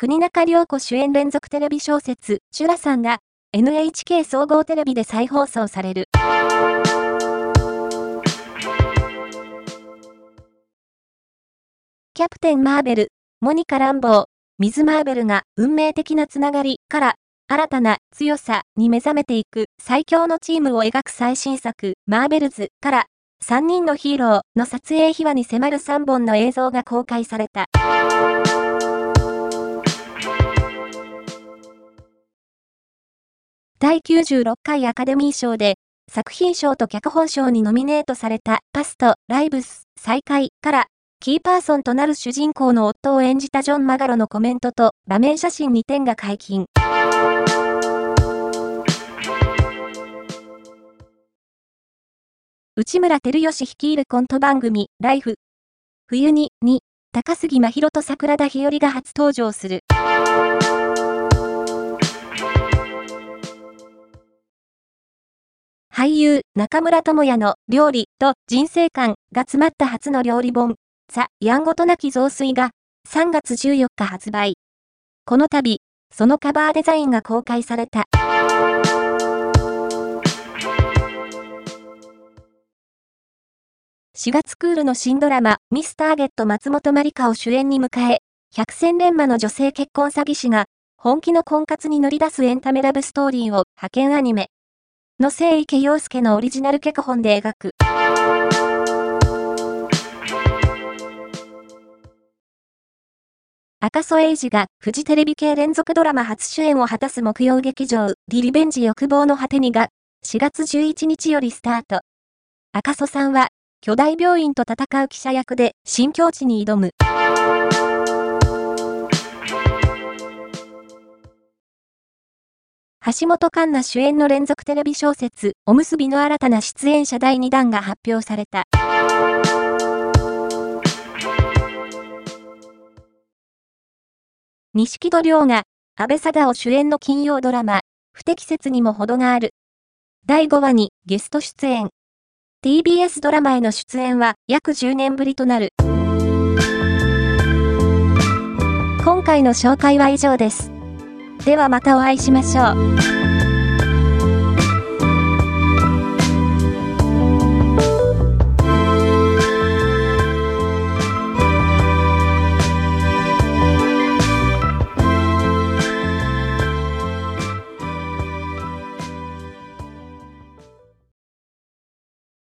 国中涼子主演連続テレビ小説、シュラさんが NHK 総合テレビで再放送される。キャプテン・マーベル、モニカ・ランボー、ミズ・マーベルが運命的なつながりから新たな強さに目覚めていく最強のチームを描く最新作、マーベルズから3人のヒーローの撮影秘話に迫る3本の映像が公開された。第96回アカデミー賞で、作品賞と脚本賞にノミネートされたパスト、ライブス、再開から、キーパーソンとなる主人公の夫を演じたジョン・マガロのコメントと場面写真2点が解禁。内村照義率いるコント番組、ライフ。冬に、に、高杉真宙と桜田日和が初登場する。俳優、中村智也の料理と人生観が詰まった初の料理本、ザ・やんごとなき雑炊が3月14日発売。この度、そのカバーデザインが公開された。4月クールの新ドラマ、ミスターゲット松本まりかを主演に迎え、百戦錬磨の女性結婚詐欺師が、本気の婚活に乗り出すエンタメラブストーリーを派遣アニメ、の聖池陽介のオリジナル脚本で描く。赤楚衛二がフジテレビ系連続ドラマ初主演を果たす木曜劇場、リリベンジ欲望の果てにが、4月11日よりスタート。赤楚さんは、巨大病院と戦う記者役で新境地に挑む。橋本環奈主演の連続テレビ小説、おむすびの新たな出演者第2弾が発表された。錦戸亮が、安倍貞夫主演の金曜ドラマ、不適切にも程がある。第5話にゲスト出演。TBS ドラマへの出演は約10年ぶりとなる。今回の紹介は以上です。ではまたお会いしましょう。